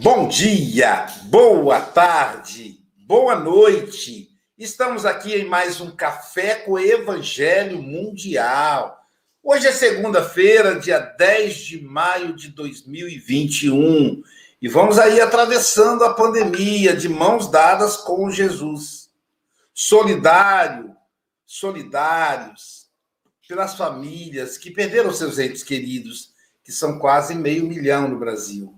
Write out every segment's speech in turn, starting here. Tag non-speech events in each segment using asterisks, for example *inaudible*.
Bom dia, boa tarde, boa noite. Estamos aqui em mais um Café com Evangelho Mundial. Hoje é segunda-feira, dia 10 de maio de 2021, e vamos aí atravessando a pandemia de mãos dadas com Jesus. Solidário, solidários pelas famílias que perderam seus entes queridos, que são quase meio milhão no Brasil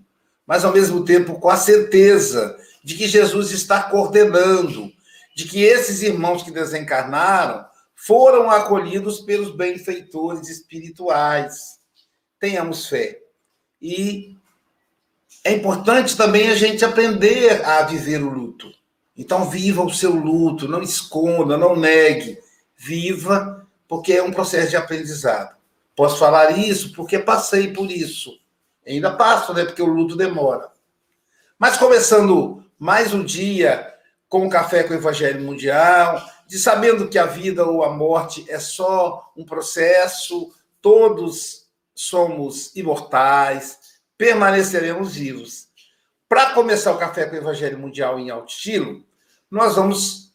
mas ao mesmo tempo com a certeza de que Jesus está coordenando, de que esses irmãos que desencarnaram foram acolhidos pelos benfeitores espirituais. Tenhamos fé. E é importante também a gente aprender a viver o luto. Então, viva o seu luto, não esconda, não negue. Viva, porque é um processo de aprendizado. Posso falar isso porque passei por isso. Ainda passo, né? Porque o luto demora. Mas começando mais um dia com o Café com o Evangelho Mundial, de sabendo que a vida ou a morte é só um processo, todos somos imortais, permaneceremos vivos. Para começar o Café com o Evangelho Mundial em alto estilo, nós vamos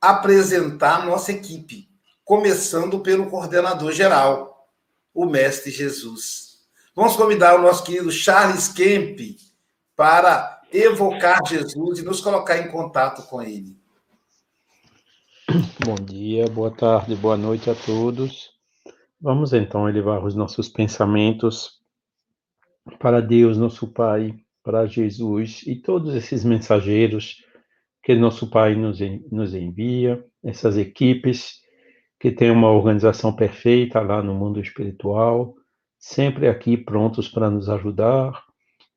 apresentar nossa equipe, começando pelo coordenador geral, o Mestre Jesus. Vamos convidar o nosso querido Charles Kemp para evocar Jesus e nos colocar em contato com ele. Bom dia, boa tarde, boa noite a todos. Vamos então elevar os nossos pensamentos para Deus, nosso Pai, para Jesus e todos esses mensageiros que nosso Pai nos, nos envia, essas equipes que têm uma organização perfeita lá no mundo espiritual, sempre aqui prontos para nos ajudar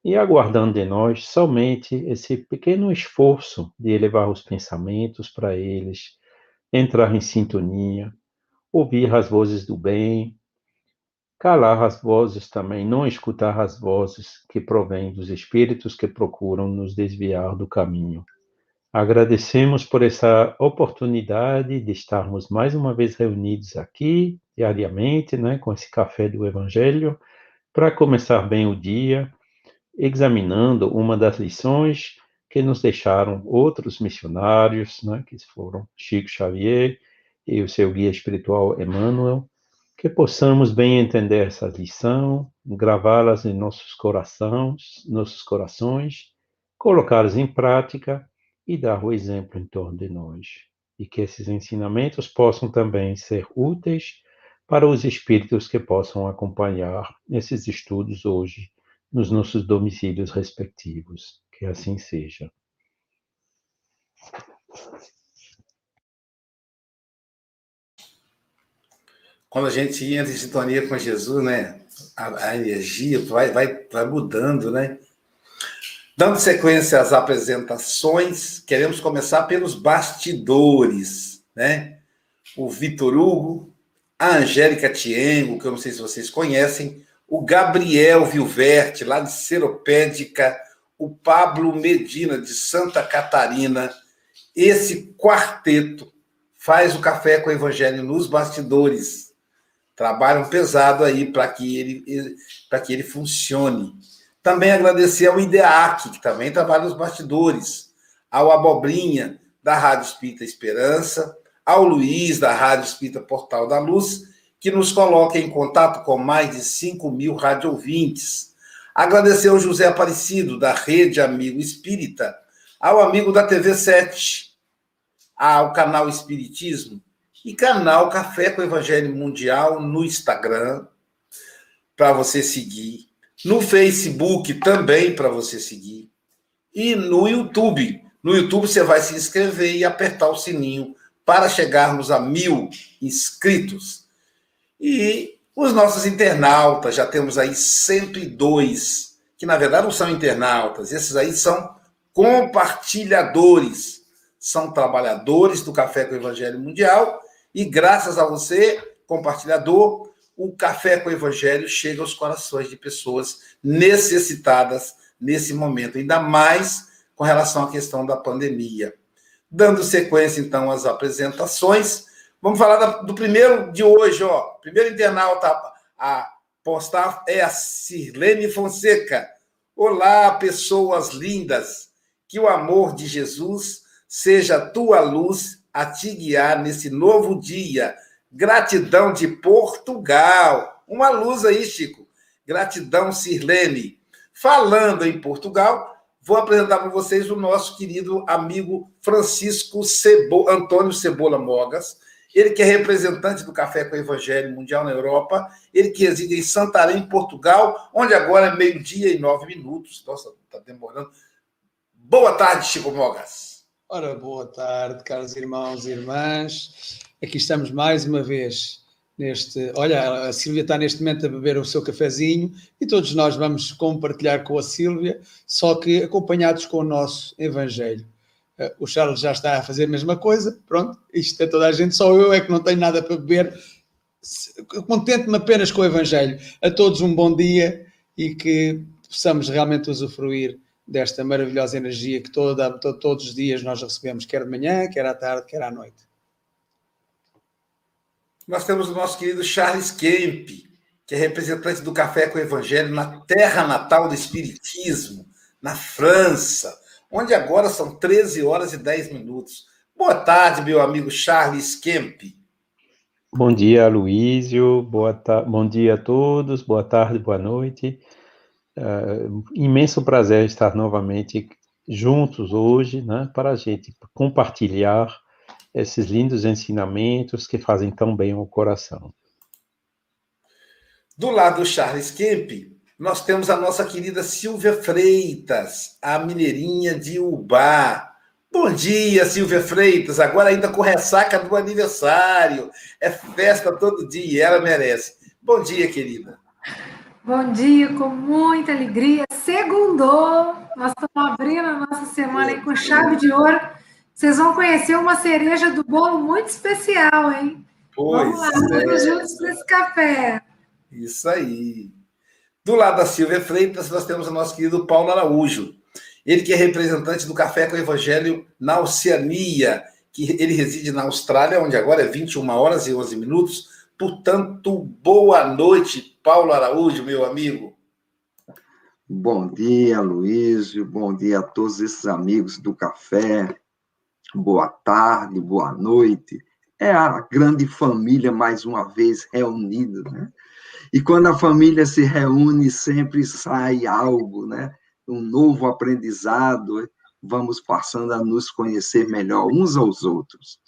e aguardando de nós somente esse pequeno esforço de elevar os pensamentos para eles, entrar em sintonia, ouvir as vozes do bem, calar as vozes também, não escutar as vozes que provêm dos espíritos que procuram nos desviar do caminho. Agradecemos por essa oportunidade de estarmos mais uma vez reunidos aqui, diariamente, né, com esse café do Evangelho, para começar bem o dia, examinando uma das lições que nos deixaram outros missionários, né, que foram Chico Xavier e o seu guia espiritual Emmanuel, que possamos bem entender essa lição, gravá-las em nossos corações, nossos corações, colocá-las em prática e dar o exemplo em torno de nós. E que esses ensinamentos possam também ser úteis para os espíritos que possam acompanhar esses estudos hoje nos nossos domicílios respectivos. Que assim seja. Quando a gente entra em sintonia com Jesus, né? A, a energia vai, vai, vai mudando, né? Dando sequência às apresentações, queremos começar pelos bastidores, né? O Vitor Hugo, a Angélica Tiengo, que eu não sei se vocês conhecem, o Gabriel Vilverte, lá de Seropédica, o Pablo Medina, de Santa Catarina. Esse quarteto faz o café com o Evangelho nos bastidores. Trabalham pesado aí para que ele, para que ele funcione. Também agradecer ao IDEAC, que também trabalha nos bastidores, ao Abobrinha, da Rádio Espírita Esperança, ao Luiz, da Rádio Espírita Portal da Luz, que nos coloca em contato com mais de 5 mil rádio ouvintes. Agradecer ao José Aparecido, da Rede Amigo Espírita, ao amigo da TV 7, ao canal Espiritismo e canal Café com Evangelho Mundial no Instagram, para você seguir no Facebook também para você seguir. E no YouTube. No YouTube você vai se inscrever e apertar o sininho para chegarmos a mil inscritos. E os nossos internautas, já temos aí 102, que na verdade não são internautas, esses aí são compartilhadores, são trabalhadores do Café com o Evangelho Mundial, e graças a você, compartilhador, o café com o evangelho chega aos corações de pessoas necessitadas nesse momento, ainda mais com relação à questão da pandemia. Dando sequência, então, às apresentações, vamos falar do primeiro de hoje, ó. Primeiro internauta a postar é a Sirlene Fonseca. Olá, pessoas lindas. Que o amor de Jesus seja tua luz a te guiar nesse novo dia. Gratidão de Portugal. Uma luz aí, Chico. Gratidão, Sirlene. Falando em Portugal, vou apresentar para vocês o nosso querido amigo Francisco Cebo... Antônio Cebola Mogas. Ele que é representante do Café com o Evangelho Mundial na Europa, ele que reside em Santarém, Portugal, onde agora é meio-dia e nove minutos. Nossa, está demorando. Boa tarde, Chico Mogas. Ora, boa tarde, caros irmãos e irmãs. Aqui estamos mais uma vez neste. Olha, a Sílvia está neste momento a beber o seu cafezinho e todos nós vamos compartilhar com a Sílvia, só que acompanhados com o nosso Evangelho. Eh, o Charles já está a fazer a mesma coisa, pronto, isto é toda a gente, só eu é que não tenho nada para beber. Contente-me apenas com o Evangelho. A todos um bom dia e que possamos realmente usufruir desta maravilhosa energia que toda, todos os dias nós recebemos, quer de manhã, quer à tarde, quer à noite. Nós temos o nosso querido Charles Kemp, que é representante do Café com o Evangelho na terra natal do Espiritismo, na França onde agora são 13 horas e 10 minutos. Boa tarde, meu amigo Charles Kemp. Bom dia, Luísio. Boa ta... Bom dia a todos. Boa tarde, boa noite. Uh, imenso prazer estar novamente juntos hoje, né, para a gente compartilhar esses lindos ensinamentos que fazem tão bem ao coração. Do lado do Charles Kemp, nós temos a nossa querida Silvia Freitas, a mineirinha de Ubá. Bom dia, Silvia Freitas. Agora ainda com ressaca do aniversário. É festa todo dia, ela merece. Bom dia, querida. Bom dia, com muita alegria. Segundou, nós estamos abrindo a nossa semana aí com chave de ouro. Vocês vão conhecer uma cereja do bolo muito especial, hein? Pois Vamos lá, é. vamos juntos para esse café. Isso aí. Do lado da Silvia Freitas, nós temos o nosso querido Paulo Araújo. Ele que é representante do Café com o Evangelho na Oceania, que ele reside na Austrália, onde agora é 21 horas e 11 minutos. Portanto, boa noite, Paulo Araújo, meu amigo. Bom dia, Luísio. Bom dia a todos esses amigos do café. Boa tarde, boa noite. É a grande família mais uma vez reunida, né? E quando a família se reúne, sempre sai algo, né? Um novo aprendizado, vamos passando a nos conhecer melhor uns aos outros.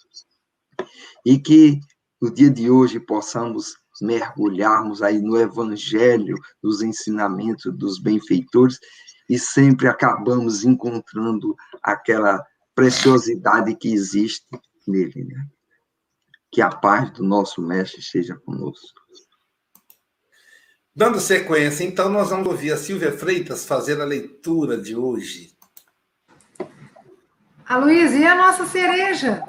E que no dia de hoje possamos mergulharmos aí no evangelho, nos ensinamentos dos benfeitores e sempre acabamos encontrando aquela preciosidade que existe nele, né? Que a paz do nosso mestre seja conosco. Dando sequência, então, nós vamos ouvir a Silvia Freitas fazer a leitura de hoje. A Luiz, e a nossa cereja?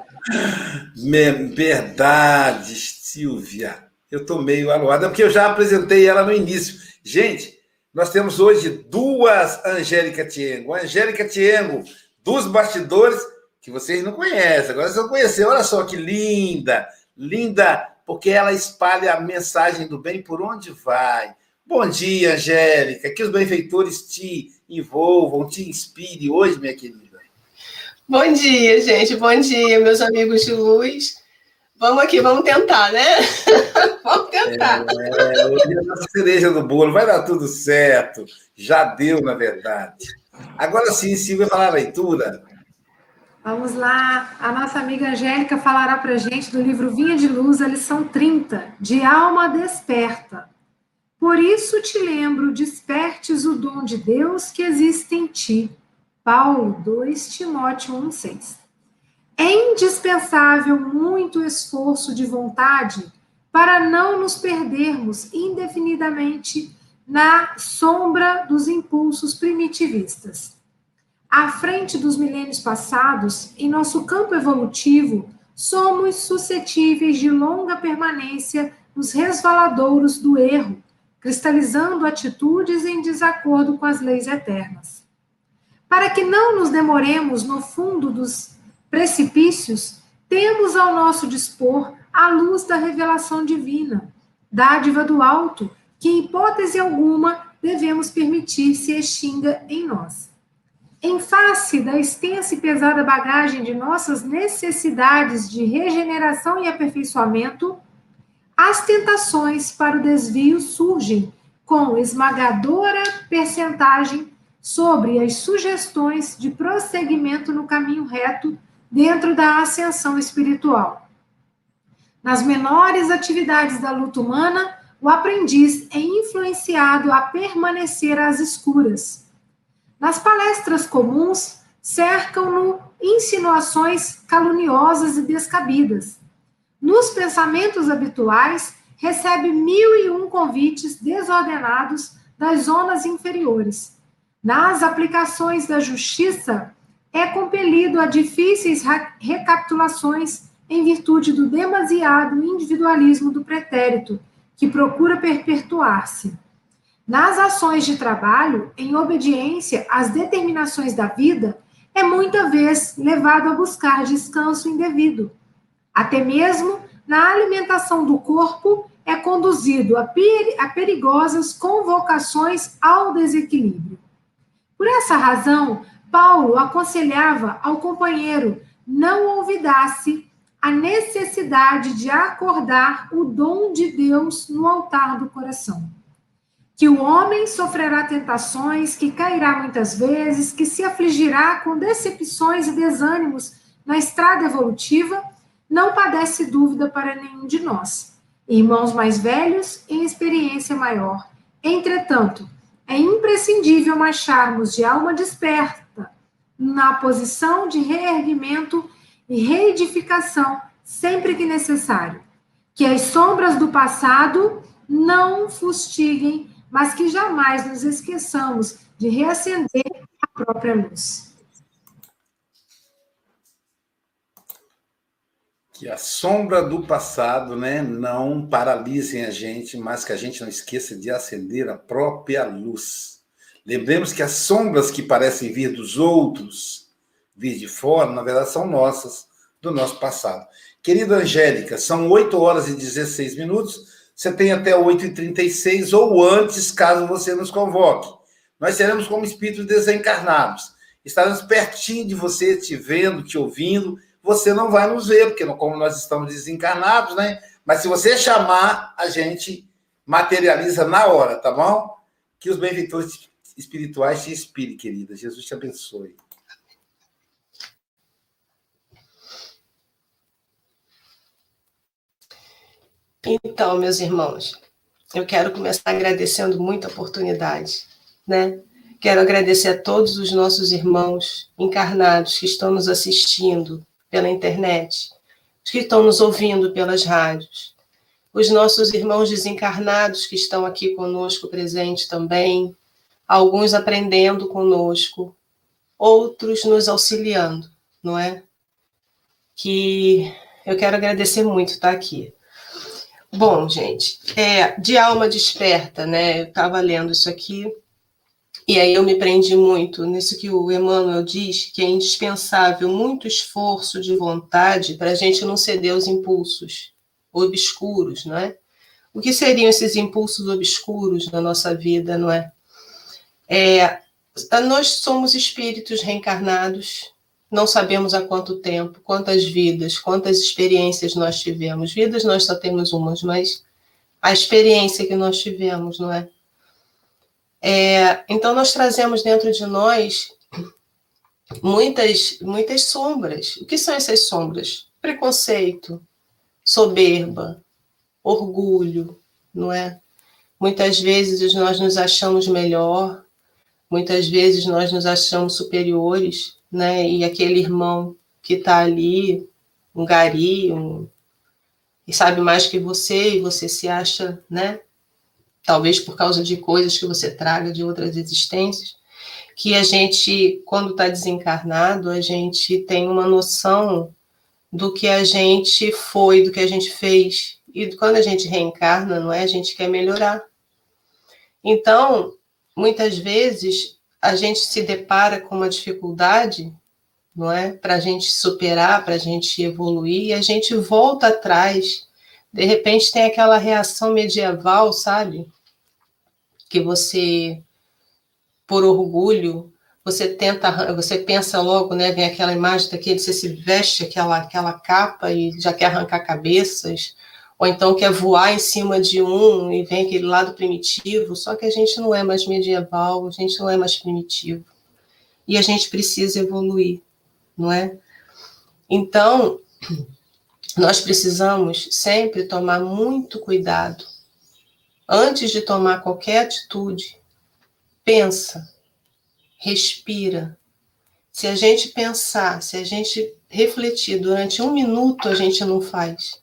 Verdade, Silvia. Eu estou meio aluada, porque eu já apresentei ela no início. Gente, nós temos hoje duas Angélica Tiengo. A Angélica Tiengo, dos bastidores, que vocês não conhecem, agora vocês vão conhecer. Olha só que linda, linda porque ela espalha a mensagem do bem por onde vai. Bom dia, Angélica. Que os benfeitores te envolvam, te inspire hoje, minha querida. Bom dia, gente. Bom dia, meus amigos de luz. Vamos aqui, vamos tentar, né? *laughs* vamos tentar. É, hoje é a cereja do bolo. Vai dar tudo certo. Já deu, na verdade. Agora sim, Silvia, falar a leitura. Vamos lá, a nossa amiga Angélica falará para a gente do livro Vinha de Luz, a lição 30, de Alma Desperta. Por isso te lembro, despertes o dom de Deus que existe em ti. Paulo 2 Timóteo 1,6. É indispensável muito esforço de vontade para não nos perdermos indefinidamente na sombra dos impulsos primitivistas à frente dos milênios passados, em nosso campo evolutivo, somos suscetíveis de longa permanência nos resvaladouros do erro, cristalizando atitudes em desacordo com as leis eternas. Para que não nos demoremos no fundo dos precipícios, temos ao nosso dispor a luz da revelação divina, dádiva do alto, que, em hipótese alguma, devemos permitir se extinga em nós. Em face da extensa e pesada bagagem de nossas necessidades de regeneração e aperfeiçoamento, as tentações para o desvio surgem com esmagadora percentagem sobre as sugestões de prosseguimento no caminho reto dentro da ascensão espiritual. Nas menores atividades da luta humana, o aprendiz é influenciado a permanecer às escuras. Nas palestras comuns, cercam-no insinuações caluniosas e descabidas. Nos pensamentos habituais, recebe mil e um convites desordenados das zonas inferiores. Nas aplicações da justiça, é compelido a difíceis recapitulações em virtude do demasiado individualismo do pretérito, que procura perpetuar-se. Nas ações de trabalho, em obediência às determinações da vida, é muita vez levado a buscar descanso indevido. Até mesmo na alimentação do corpo, é conduzido a, perigosas convocações ao desequilíbrio. Por essa razão, Paulo aconselhava ao companheiro não olvidasse a necessidade de acordar o dom de Deus no altar do coração. Que o homem sofrerá tentações, que cairá muitas vezes, que se afligirá com decepções e desânimos na estrada evolutiva, não padece dúvida para nenhum de nós. Irmãos mais velhos em experiência maior. Entretanto, é imprescindível marcharmos de alma desperta na posição de reerguimento e reedificação sempre que necessário. Que as sombras do passado não fustiguem, mas que jamais nos esqueçamos de reacender a própria luz. Que a sombra do passado né, não paralisem a gente, mas que a gente não esqueça de acender a própria luz. Lembremos que as sombras que parecem vir dos outros, vir de fora, na verdade são nossas, do nosso passado. Querida Angélica, são 8 horas e 16 minutos. Você tem até 8h36 ou antes, caso você nos convoque. Nós seremos como espíritos desencarnados. Estaremos pertinho de você, te vendo, te ouvindo. Você não vai nos ver, porque como nós estamos desencarnados, né? Mas se você chamar, a gente materializa na hora, tá bom? Que os benfeitores espirituais te inspire, querida. Jesus te abençoe. Então, meus irmãos, eu quero começar agradecendo muito a oportunidade, né? Quero agradecer a todos os nossos irmãos encarnados que estão nos assistindo pela internet, que estão nos ouvindo pelas rádios, os nossos irmãos desencarnados que estão aqui conosco presentes também, alguns aprendendo conosco, outros nos auxiliando, não é? Que eu quero agradecer muito estar aqui. Bom, gente, é, de alma desperta, né? Eu estava lendo isso aqui, e aí eu me prendi muito nisso que o Emmanuel diz, que é indispensável muito esforço de vontade para a gente não ceder aos impulsos obscuros, não é? O que seriam esses impulsos obscuros na nossa vida, não é? É, nós somos espíritos reencarnados, não sabemos há quanto tempo, quantas vidas, quantas experiências nós tivemos. Vidas nós só temos umas, mas a experiência que nós tivemos, não é? é então nós trazemos dentro de nós muitas, muitas sombras. O que são essas sombras? Preconceito, soberba, orgulho, não é? Muitas vezes nós nos achamos melhor, Muitas vezes nós nos achamos superiores, né? E aquele irmão que está ali, um gari, um, e sabe mais que você, e você se acha, né? Talvez por causa de coisas que você traga de outras existências, que a gente, quando está desencarnado, a gente tem uma noção do que a gente foi, do que a gente fez. E quando a gente reencarna, não é? A gente quer melhorar. Então, muitas vezes a gente se depara com uma dificuldade, não é? Para a gente superar, para a gente evoluir, e a gente volta atrás. De repente tem aquela reação medieval, sabe? que você, por orgulho, você tenta, você pensa logo, né? Vem aquela imagem daquele, você se veste aquela, aquela capa e já quer arrancar cabeças, ou então quer voar em cima de um e vem aquele lado primitivo, só que a gente não é mais medieval, a gente não é mais primitivo. E a gente precisa evoluir, não é? Então, nós precisamos sempre tomar muito cuidado. Antes de tomar qualquer atitude, pensa, respira. Se a gente pensar, se a gente refletir durante um minuto, a gente não faz.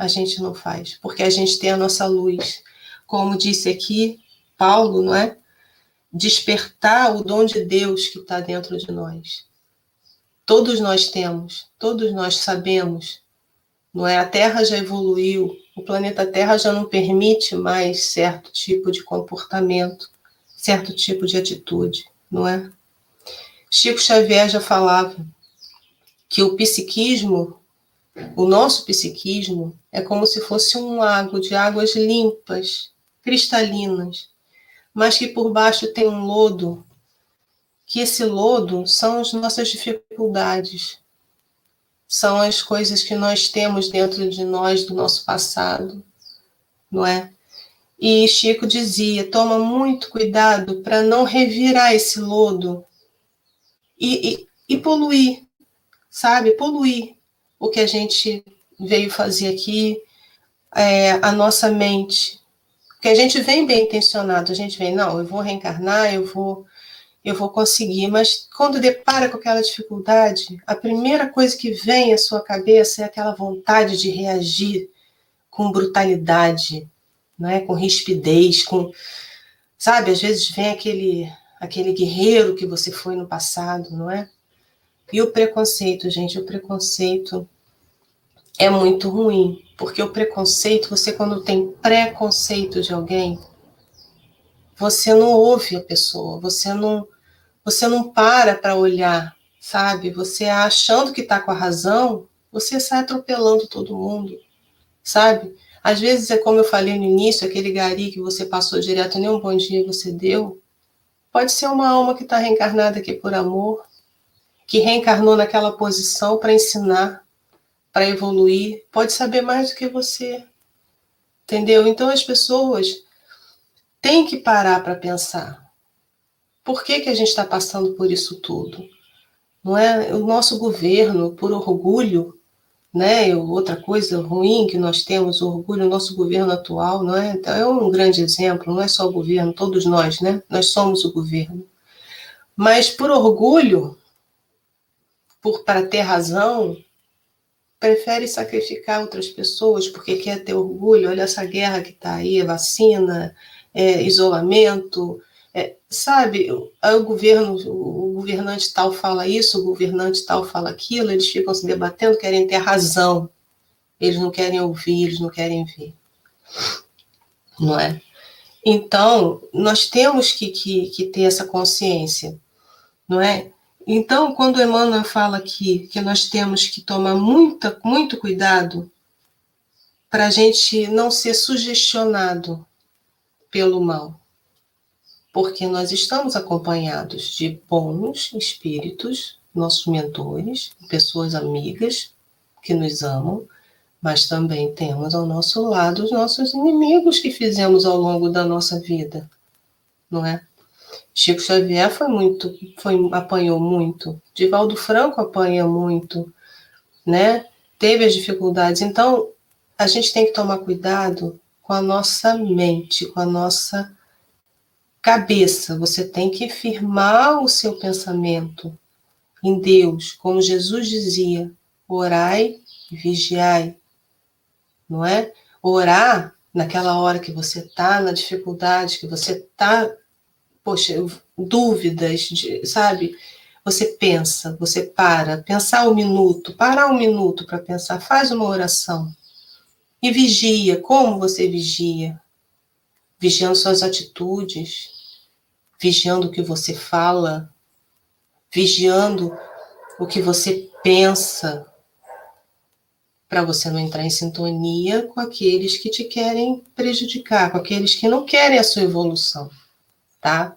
A gente não faz, porque a gente tem a nossa luz. Como disse aqui Paulo, não é? Despertar o dom de Deus que está dentro de nós. Todos nós temos, todos nós sabemos, não é? A Terra já evoluiu, o planeta Terra já não permite mais certo tipo de comportamento, certo tipo de atitude, não é? Chico Xavier já falava que o psiquismo, o nosso psiquismo, é como se fosse um lago de águas limpas, cristalinas, mas que por baixo tem um lodo que esse lodo são as nossas dificuldades, são as coisas que nós temos dentro de nós, do nosso passado, não é? E Chico dizia: toma muito cuidado para não revirar esse lodo e, e, e poluir, sabe? Poluir o que a gente veio fazer aqui, é, a nossa mente. Porque a gente vem bem intencionado, a gente vem, não, eu vou reencarnar, eu vou eu vou conseguir. Mas quando depara com aquela dificuldade, a primeira coisa que vem à sua cabeça é aquela vontade de reagir com brutalidade, né? com rispidez, com. Sabe, às vezes vem aquele, aquele guerreiro que você foi no passado, não é? E o preconceito, gente, o preconceito é muito ruim, porque o preconceito, você quando tem preconceito de alguém, você não ouve a pessoa, você não você não para para olhar, sabe? Você achando que está com a razão, você sai atropelando todo mundo, sabe? Às vezes é como eu falei no início, aquele gari que você passou direto, nem um bom dia você deu. Pode ser uma alma que está reencarnada aqui por amor, que reencarnou naquela posição para ensinar, para evoluir, pode saber mais do que você. Entendeu? Então as pessoas tem que parar para pensar. Por que, que a gente está passando por isso tudo? Não é o nosso governo, por orgulho, né? Outra coisa ruim que nós temos, o orgulho, o nosso governo atual, não é? Então é um grande exemplo. Não é só o governo, todos nós, né? Nós somos o governo. Mas por orgulho, por para ter razão, prefere sacrificar outras pessoas porque quer ter orgulho. Olha essa guerra que está aí, a vacina, é, isolamento, é, sabe, o governo, o governante tal fala isso, o governante tal fala aquilo, eles ficam se debatendo, querem ter razão, eles não querem ouvir, eles não querem ver, não é? Então, nós temos que, que, que ter essa consciência, não é? Então, quando Emmanuel fala aqui que nós temos que tomar muita, muito cuidado para a gente não ser sugestionado pelo mal. Porque nós estamos acompanhados de bons espíritos, nossos mentores, pessoas amigas que nos amam, mas também temos ao nosso lado os nossos inimigos que fizemos ao longo da nossa vida, não é? Chico Xavier foi muito, foi, apanhou muito, Divaldo Franco apanha muito, né? Teve as dificuldades. Então, a gente tem que tomar cuidado com a nossa mente, com a nossa cabeça. Você tem que firmar o seu pensamento em Deus, como Jesus dizia: orai e vigiai. Não é? Orar naquela hora que você está na dificuldade, que você está, poxa, dúvidas, de, sabe? Você pensa, você para, pensar um minuto, parar um minuto para pensar, faz uma oração. E vigia, como você vigia? Vigiando suas atitudes, vigiando o que você fala, vigiando o que você pensa. para você não entrar em sintonia com aqueles que te querem prejudicar, com aqueles que não querem a sua evolução, tá?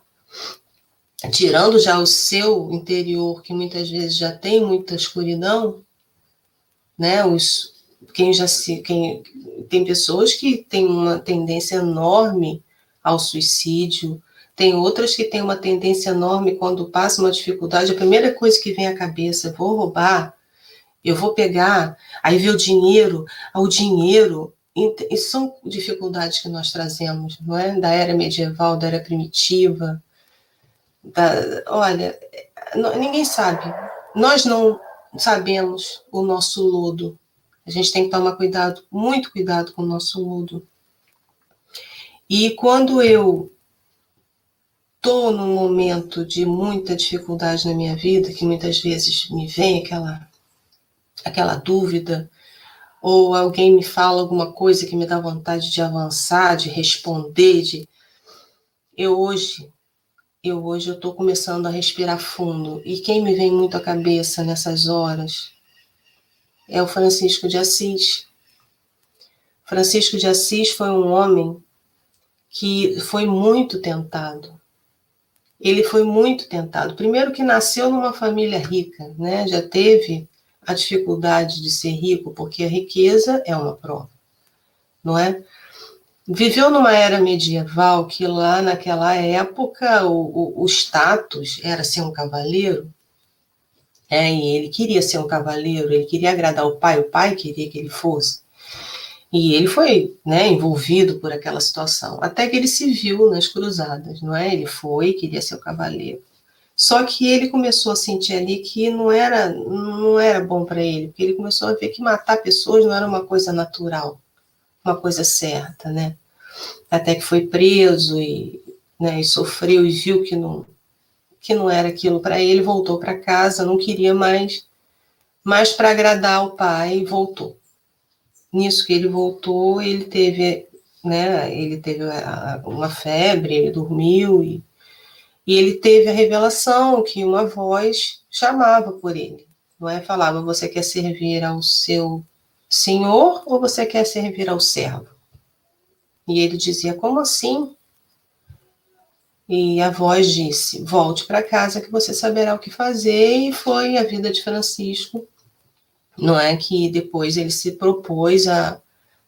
Tirando já o seu interior, que muitas vezes já tem muita escuridão, né? Os, quem já se, quem, tem pessoas que têm uma tendência enorme ao suicídio, tem outras que têm uma tendência enorme quando passa uma dificuldade, a primeira coisa que vem à cabeça, vou roubar, eu vou pegar, aí ver o dinheiro, ah, o dinheiro, e são dificuldades que nós trazemos, não é? Da era medieval, da era primitiva. Da, olha, ninguém sabe. Nós não sabemos o nosso lodo. A gente tem que tomar cuidado, muito cuidado com o nosso lodo. E quando eu estou num momento de muita dificuldade na minha vida, que muitas vezes me vem aquela aquela dúvida, ou alguém me fala alguma coisa que me dá vontade de avançar, de responder, de eu hoje eu hoje eu estou começando a respirar fundo e quem me vem muito à cabeça nessas horas é o Francisco de Assis. Francisco de Assis foi um homem que foi muito tentado. Ele foi muito tentado. Primeiro que nasceu numa família rica, né? Já teve a dificuldade de ser rico, porque a riqueza é uma prova, não é? Viveu numa era medieval que lá naquela época o, o, o status era ser um cavaleiro, é, e ele queria ser um cavaleiro, ele queria agradar o pai, o pai queria que ele fosse. E ele foi né, envolvido por aquela situação, até que ele se viu nas cruzadas, não é? Ele foi, queria ser o cavaleiro. Só que ele começou a sentir ali que não era, não era bom para ele, porque ele começou a ver que matar pessoas não era uma coisa natural, uma coisa certa, né? Até que foi preso e, né, e sofreu e viu que não, que não era aquilo para ele, voltou para casa, não queria mais, mas para agradar o pai, voltou. Nisso que ele voltou, ele teve, né, ele teve uma febre, ele dormiu e e ele teve a revelação que uma voz chamava por ele, não é? Falava: você quer servir ao seu senhor ou você quer servir ao servo? E ele dizia: como assim? E a voz disse: volte para casa que você saberá o que fazer. E foi a vida de Francisco, não é? Que depois ele se propôs a,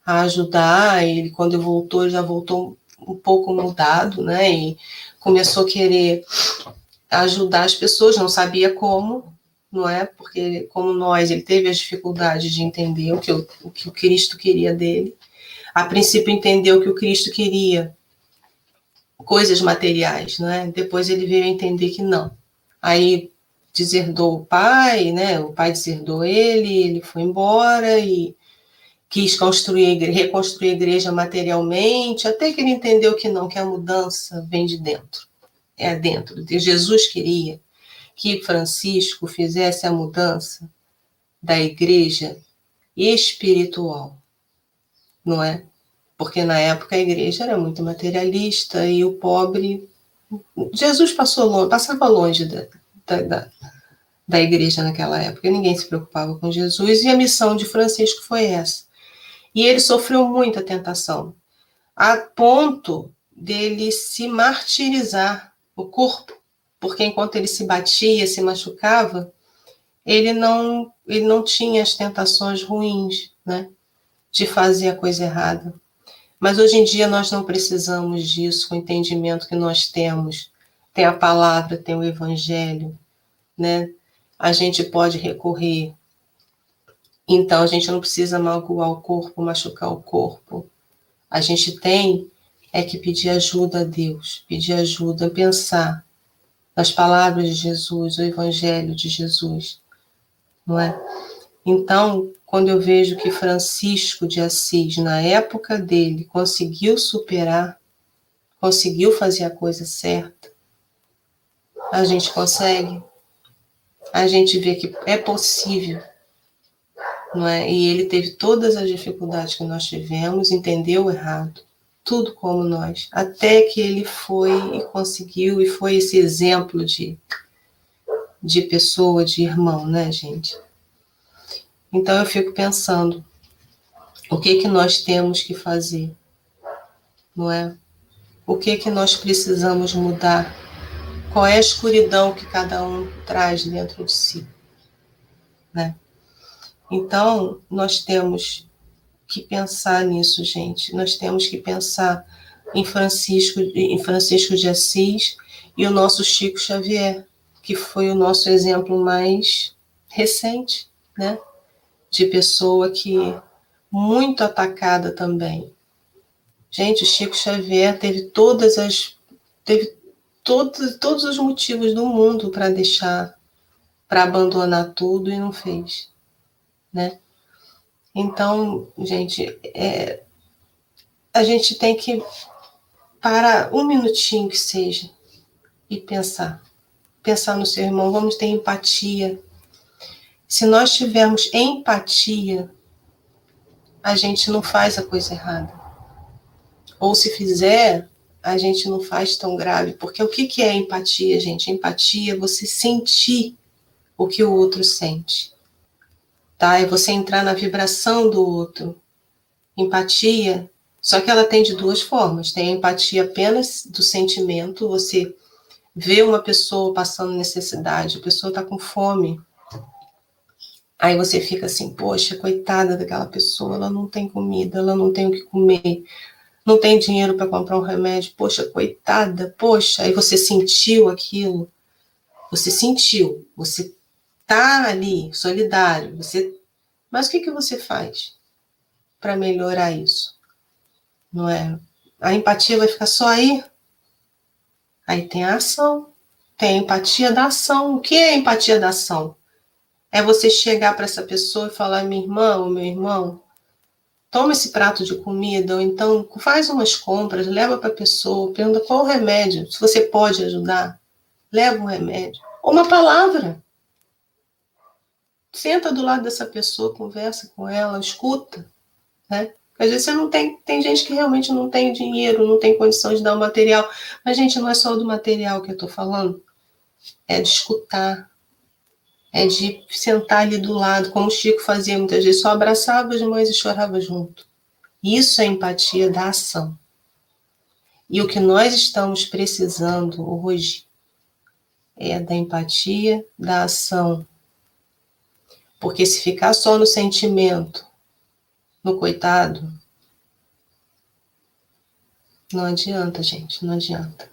a ajudar. Ele, quando voltou, já voltou um pouco mudado, né? E começou a querer ajudar as pessoas, não sabia como, não é? Porque, como nós, ele teve as dificuldades de entender o que o, que o Cristo queria dele. A princípio, entendeu que o Cristo queria coisas materiais, não é? Depois ele veio a entender que não. Aí deserdou o pai, né? O pai deserdou ele, ele foi embora e quis construir, reconstruir a igreja materialmente, até que ele entendeu que não, que a mudança vem de dentro. É dentro. Jesus queria que Francisco fizesse a mudança da igreja espiritual, não é? Porque na época a igreja era muito materialista e o pobre. Jesus passou longe, passava longe da, da, da, da igreja naquela época, ninguém se preocupava com Jesus e a missão de Francisco foi essa e ele sofreu muita tentação, a ponto dele se martirizar o corpo, porque enquanto ele se batia, se machucava, ele não, ele não tinha as tentações ruins, né, de fazer a coisa errada. Mas hoje em dia nós não precisamos disso, o entendimento que nós temos. Tem a palavra, tem o evangelho, né? A gente pode recorrer então, a gente não precisa magoar o corpo, machucar o corpo. A gente tem é que pedir ajuda a Deus, pedir ajuda, pensar nas palavras de Jesus, o Evangelho de Jesus, não é? Então, quando eu vejo que Francisco de Assis, na época dele, conseguiu superar, conseguiu fazer a coisa certa, a gente consegue, a gente vê que é possível não é? E ele teve todas as dificuldades que nós tivemos, entendeu errado, tudo como nós, até que ele foi e conseguiu e foi esse exemplo de de pessoa, de irmão, né, gente? Então eu fico pensando O que que nós temos que fazer? Não é? O que que nós precisamos mudar? Qual é a escuridão que cada um traz dentro de si? Né? Então, nós temos que pensar nisso, gente. Nós temos que pensar em Francisco, em Francisco de Assis e o nosso Chico Xavier, que foi o nosso exemplo mais recente, né? De pessoa que muito atacada também. Gente, o Chico Xavier teve todas as teve todos, todos os motivos do mundo para deixar, para abandonar tudo e não fez, né? Então, gente, é, a gente tem que parar um minutinho que seja e pensar. Pensar no seu irmão, vamos ter empatia. Se nós tivermos empatia, a gente não faz a coisa errada. Ou se fizer, a gente não faz tão grave. Porque o que, que é empatia, gente? Empatia é você sentir o que o outro sente. Tá? É você entrar na vibração do outro. Empatia, só que ela tem de duas formas. Tem a empatia apenas do sentimento, você vê uma pessoa passando necessidade, a pessoa está com fome. Aí você fica assim, poxa, coitada daquela pessoa, ela não tem comida, ela não tem o que comer, não tem dinheiro para comprar um remédio, poxa, coitada, poxa, aí você sentiu aquilo, você sentiu, você tá ali, solidário, você, mas o que que você faz para melhorar isso? Não é? A empatia vai ficar só aí? Aí tem a ação, tem a empatia da ação. O que é a empatia da ação? É você chegar para essa pessoa e falar, minha irmã ou meu irmão, toma esse prato de comida, ou então faz umas compras, leva para a pessoa, pergunta qual o remédio, se você pode ajudar, leva um remédio. Ou uma palavra. Senta do lado dessa pessoa, conversa com ela, escuta, né? Às vezes você não tem, tem gente que realmente não tem dinheiro, não tem condição de dar o material. Mas, gente, não é só do material que eu estou falando. É de escutar, é de sentar ali do lado, como o Chico fazia muitas vezes, só abraçava as mães e chorava junto. Isso é empatia da ação. E o que nós estamos precisando hoje é da empatia da ação. Porque se ficar só no sentimento, no coitado, não adianta, gente, não adianta.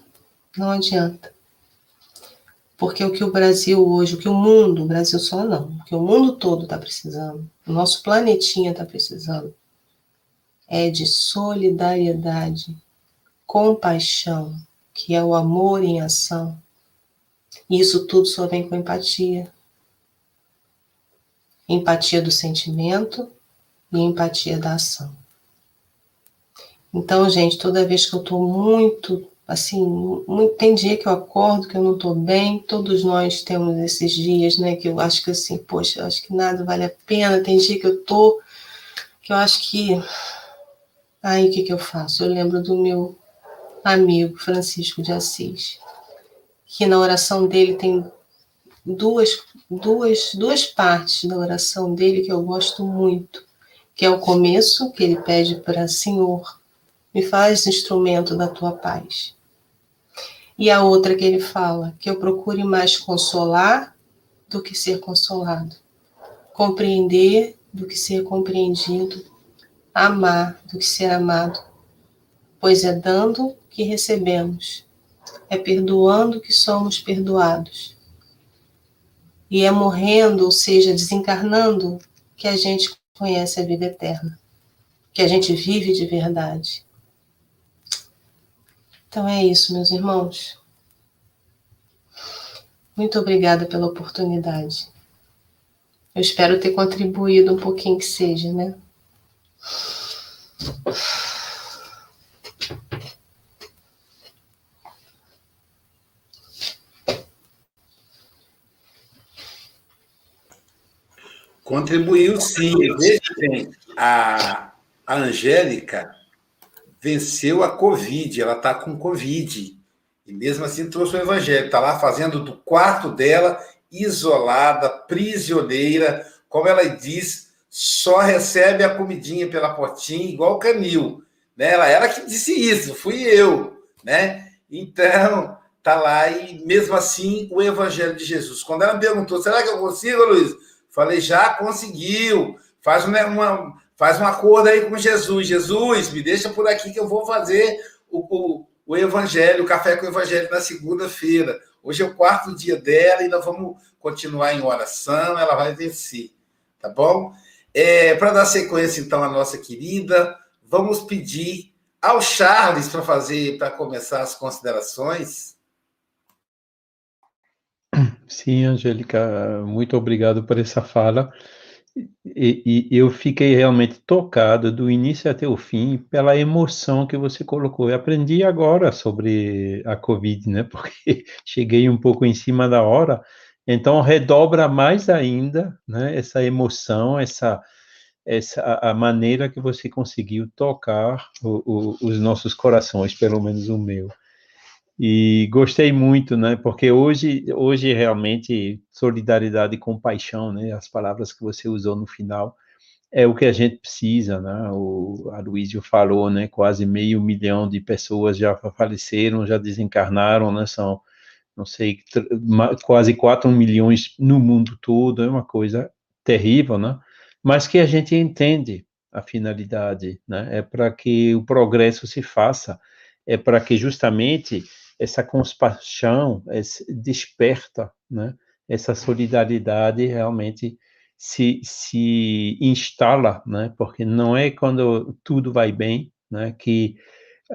Não adianta. Porque o que o Brasil hoje, o que o mundo, o Brasil só não, o que o mundo todo está precisando, o nosso planetinha está precisando, é de solidariedade, compaixão, que é o amor em ação. E isso tudo só vem com empatia. Empatia do sentimento e empatia da ação. Então, gente, toda vez que eu estou muito assim, muito, tem dia que eu acordo que eu não estou bem, todos nós temos esses dias, né, que eu acho que assim, poxa, acho que nada vale a pena, tem dia que eu tô, que eu acho que, aí o que que eu faço? Eu lembro do meu amigo Francisco de Assis, que na oração dele tem duas, duas, duas partes da oração dele que eu gosto muito, que é o começo, que ele pede para Senhor, me faz instrumento da tua paz. E a outra que ele fala, que eu procure mais consolar do que ser consolado, compreender do que ser compreendido, amar do que ser amado, pois é dando que recebemos, é perdoando que somos perdoados. E é morrendo, ou seja, desencarnando, que a gente conhece a vida eterna, que a gente vive de verdade. Então é isso, meus irmãos. Muito obrigada pela oportunidade. Eu espero ter contribuído um pouquinho que seja, né? Contribuiu sim. Veja bem, a, a Angélica venceu a Covid, ela está com Covid. E mesmo assim trouxe o evangelho, está lá fazendo do quarto dela, isolada, prisioneira, como ela diz, só recebe a comidinha pela portinha, igual o canil. Né? Ela, ela que disse isso, fui eu. Né? Então, tá lá e mesmo assim o Evangelho de Jesus. Quando ela me perguntou, será que eu consigo, Luiz? Falei, já conseguiu. Faz uma, uma, faz um acordo aí com Jesus. Jesus, me deixa por aqui que eu vou fazer o, o, o Evangelho, o café com o Evangelho na segunda-feira. Hoje é o quarto dia dela e nós vamos continuar em oração, ela vai vencer, tá bom? É, para dar sequência, então, à nossa querida, vamos pedir ao Charles para fazer, para começar as considerações. Sim, Angélica, muito obrigado por essa fala. E, e, eu fiquei realmente tocado do início até o fim pela emoção que você colocou. Eu aprendi agora sobre a Covid, né? *laughs* Porque cheguei um pouco em cima da hora. Então redobra mais ainda, né? Essa emoção, essa essa a maneira que você conseguiu tocar o, o, os nossos corações, pelo menos o meu. E gostei muito, né? Porque hoje, hoje realmente solidariedade e compaixão, né? As palavras que você usou no final é o que a gente precisa, né? O Aloysio falou, né? Quase meio milhão de pessoas já faleceram, já desencarnaram, né? São, não sei, quase 4 milhões no mundo todo, é uma coisa terrível, né? Mas que a gente entende a finalidade, né? É para que o progresso se faça, é para que justamente essa compaixão desperta, né? Essa solidariedade realmente se, se instala, né? Porque não é quando tudo vai bem, né? Que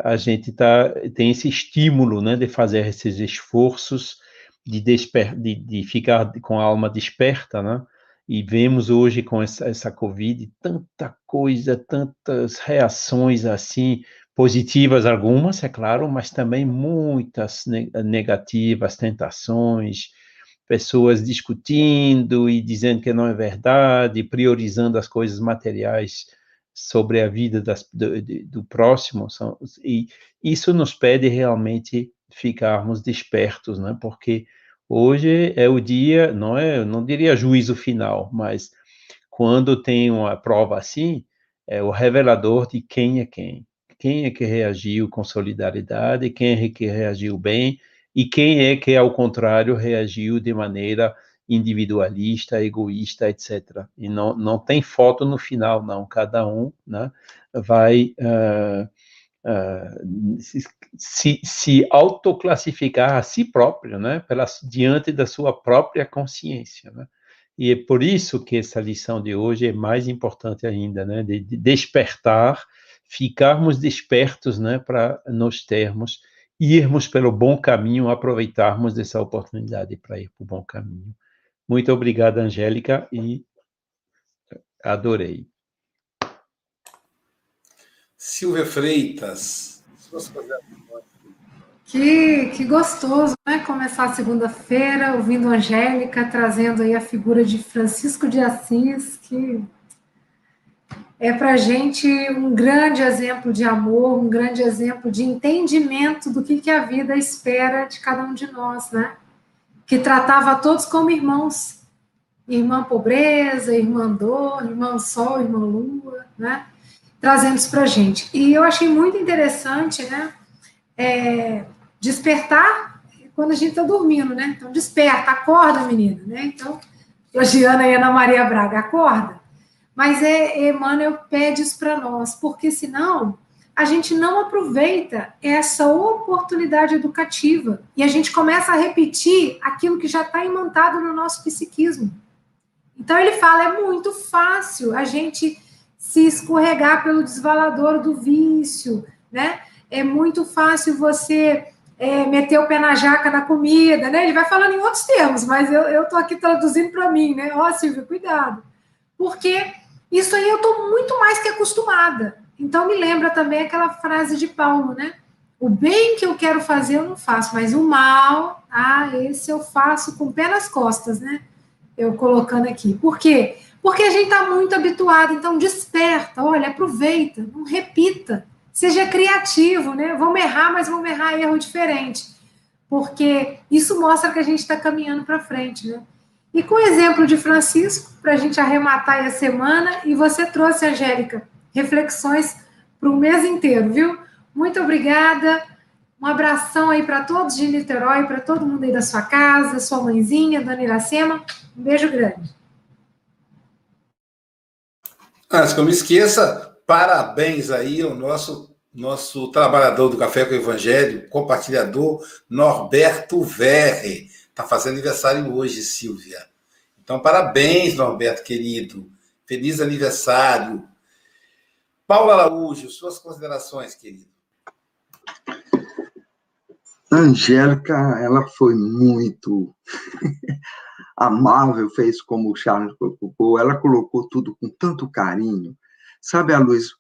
a gente tá, tem esse estímulo, né? De fazer esses esforços de, desper, de, de ficar com a alma desperta, né? E vemos hoje com essa, essa Covid tanta coisa, tantas reações assim, positivas algumas, é claro, mas também muitas negativas, tentações, pessoas discutindo e dizendo que não é verdade, priorizando as coisas materiais sobre a vida das, do, do, próximo, são, e isso nos pede realmente ficarmos despertos, né? Porque hoje é o dia, não é, não diria juízo final, mas quando tem uma prova assim, é o revelador de quem é quem quem é que reagiu com solidariedade, quem é que reagiu bem e quem é que, ao contrário, reagiu de maneira individualista, egoísta, etc. E não, não tem foto no final, não. Cada um né, vai uh, uh, se, se autoclassificar a si próprio, né, pela, diante da sua própria consciência. Né? E é por isso que essa lição de hoje é mais importante ainda, né, de, de despertar ficarmos despertos, né, para nós termos, irmos pelo bom caminho, aproveitarmos dessa oportunidade para ir para o bom caminho. Muito obrigado, Angélica, e adorei. Silvia Freitas. Que, que gostoso, né? Começar a segunda-feira ouvindo a Angélica, trazendo aí a figura de Francisco de Assis, que é para a gente um grande exemplo de amor, um grande exemplo de entendimento do que, que a vida espera de cada um de nós, né? Que tratava todos como irmãos. Irmã pobreza, irmã dor, irmã sol, irmã lua, né? Trazendo isso para a gente. E eu achei muito interessante, né? É, despertar quando a gente está dormindo, né? Então, desperta, acorda, menina, né? Então, Georgiana e Ana Maria Braga, acorda. Mas é, Emmanuel pede isso para nós, porque senão a gente não aproveita essa oportunidade educativa e a gente começa a repetir aquilo que já está imantado no nosso psiquismo. Então ele fala, é muito fácil a gente se escorregar pelo desvalador do vício, né? É muito fácil você é, meter o pé na jaca da comida, né? Ele vai falando em outros termos, mas eu estou aqui traduzindo para mim, né? Ó, oh, Silvia, cuidado. Porque isso aí eu estou muito mais que acostumada. Então me lembra também aquela frase de Paulo, né? O bem que eu quero fazer eu não faço, mas o mal, ah, esse eu faço com pé nas costas, né? Eu colocando aqui. Por quê? Porque a gente está muito habituado, então desperta, olha, aproveita, não repita, seja criativo, né? Vamos errar, mas vamos errar erro diferente, porque isso mostra que a gente está caminhando para frente, né? E com o exemplo de Francisco, para a gente arrematar a semana, e você trouxe, Angélica, reflexões para o mês inteiro, viu? Muito obrigada. Um abração aí para todos de Niterói, para todo mundo aí da sua casa, sua mãezinha, Dona Iracema. Um beijo grande. Antes que eu me esqueça, parabéns aí ao nosso, nosso trabalhador do Café com o Evangelho, compartilhador Norberto Verre. Está fazendo aniversário hoje, Silvia. Então, parabéns, Norberto, querido. Feliz aniversário. Paulo Araújo, suas considerações, querido. Angélica, ela foi muito *laughs* amável, fez como o Charles colocou, ela colocou tudo com tanto carinho. Sabe, a Luz,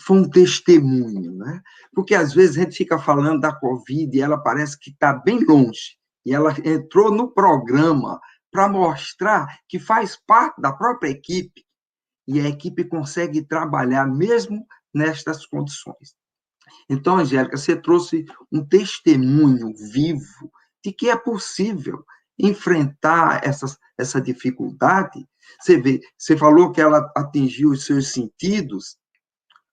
foi um testemunho, né? Porque às vezes a gente fica falando da Covid e ela parece que está bem longe. E ela entrou no programa para mostrar que faz parte da própria equipe e a equipe consegue trabalhar mesmo nestas condições. Então, Angélica, você trouxe um testemunho vivo de que é possível enfrentar essas, essa dificuldade. Você vê, você falou que ela atingiu os seus sentidos,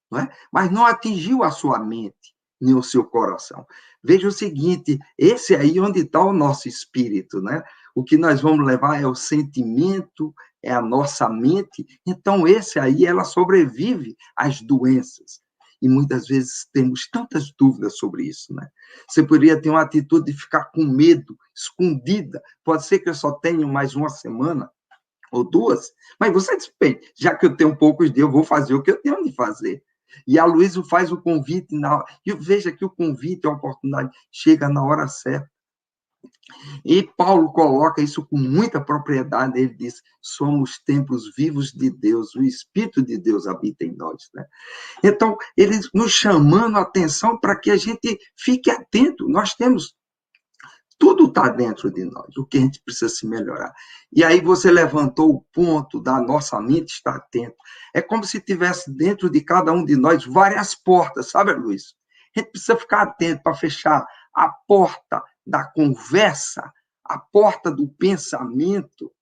não é? mas não atingiu a sua mente, nem o seu coração. Veja o seguinte: esse aí onde está o nosso espírito, né? O que nós vamos levar é o sentimento, é a nossa mente. Então, esse aí, ela sobrevive às doenças e muitas vezes temos tantas dúvidas sobre isso, né? Você poderia ter uma atitude de ficar com medo, escondida. Pode ser que eu só tenha mais uma semana ou duas, mas você diz, bem, já que eu tenho poucos dias, eu vou fazer o que eu tenho de fazer. E a Luísa faz o convite, na... e veja que o convite, a oportunidade, chega na hora certa. E Paulo coloca isso com muita propriedade, ele diz: somos templos vivos de Deus, o Espírito de Deus habita em nós. Né? Então, ele nos chamando a atenção para que a gente fique atento. Nós temos. Tudo está dentro de nós, o que a gente precisa se melhorar. E aí você levantou o ponto da nossa mente estar atento. É como se tivesse dentro de cada um de nós várias portas, sabe, Luiz? A gente precisa ficar atento para fechar a porta da conversa, a porta do pensamento.